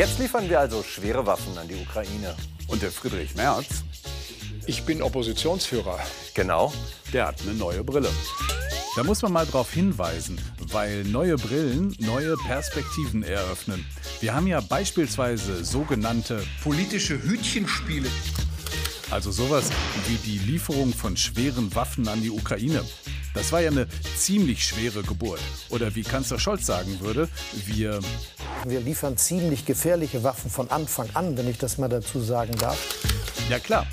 Jetzt liefern wir also schwere Waffen an die Ukraine. Und der Friedrich Merz? Ich bin Oppositionsführer. Genau. Der hat eine neue Brille. Da muss man mal drauf hinweisen, weil neue Brillen neue Perspektiven eröffnen. Wir haben ja beispielsweise sogenannte politische Hütchenspiele. Also sowas wie die Lieferung von schweren Waffen an die Ukraine. Das war ja eine ziemlich schwere Geburt. Oder wie Kanzler Scholz sagen würde, wir. Wir liefern ziemlich gefährliche Waffen von Anfang an, wenn ich das mal dazu sagen darf. Ja klar,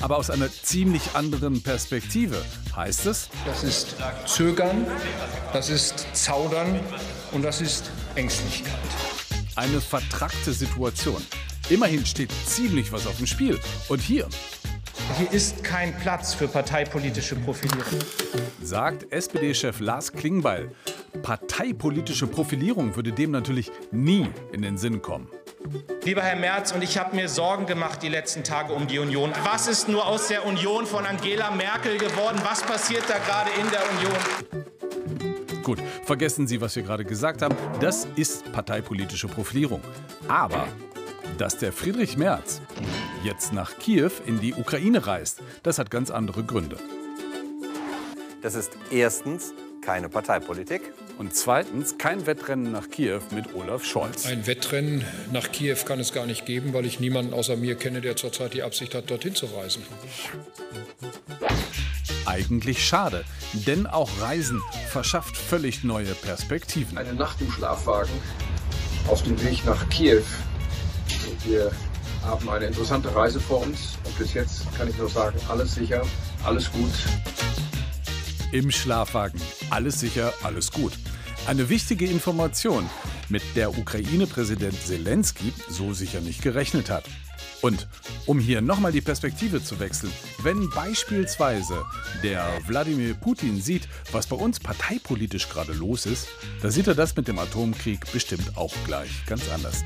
aber aus einer ziemlich anderen Perspektive. Heißt es? Das ist Zögern, das ist Zaudern und das ist Ängstlichkeit. Eine vertrackte Situation. Immerhin steht ziemlich was auf dem Spiel. Und hier. Hier ist kein Platz für parteipolitische Profilierung. Sagt SPD-Chef Lars Klingbeil. Parteipolitische Profilierung würde dem natürlich nie in den Sinn kommen. Lieber Herr Merz, und ich habe mir Sorgen gemacht die letzten Tage um die Union. Was ist nur aus der Union von Angela Merkel geworden? Was passiert da gerade in der Union? Gut, vergessen Sie, was wir gerade gesagt haben. Das ist parteipolitische Profilierung. Aber dass der Friedrich Merz jetzt nach Kiew in die Ukraine reist, das hat ganz andere Gründe. Das ist erstens keine Parteipolitik. Und zweitens kein Wettrennen nach Kiew mit Olaf Scholz. Ein Wettrennen nach Kiew kann es gar nicht geben, weil ich niemanden außer mir kenne, der zurzeit die Absicht hat, dorthin zu reisen. Eigentlich schade, denn auch Reisen verschafft völlig neue Perspektiven. Eine Nacht im Schlafwagen auf dem Weg nach Kiew. Wir haben eine interessante Reise vor uns und bis jetzt kann ich nur sagen, alles sicher, alles gut. Im Schlafwagen. Alles sicher, alles gut. Eine wichtige Information, mit der Ukraine-Präsident Zelensky so sicher nicht gerechnet hat. Und um hier nochmal die Perspektive zu wechseln, wenn beispielsweise der Wladimir Putin sieht, was bei uns parteipolitisch gerade los ist, da sieht er das mit dem Atomkrieg bestimmt auch gleich ganz anders.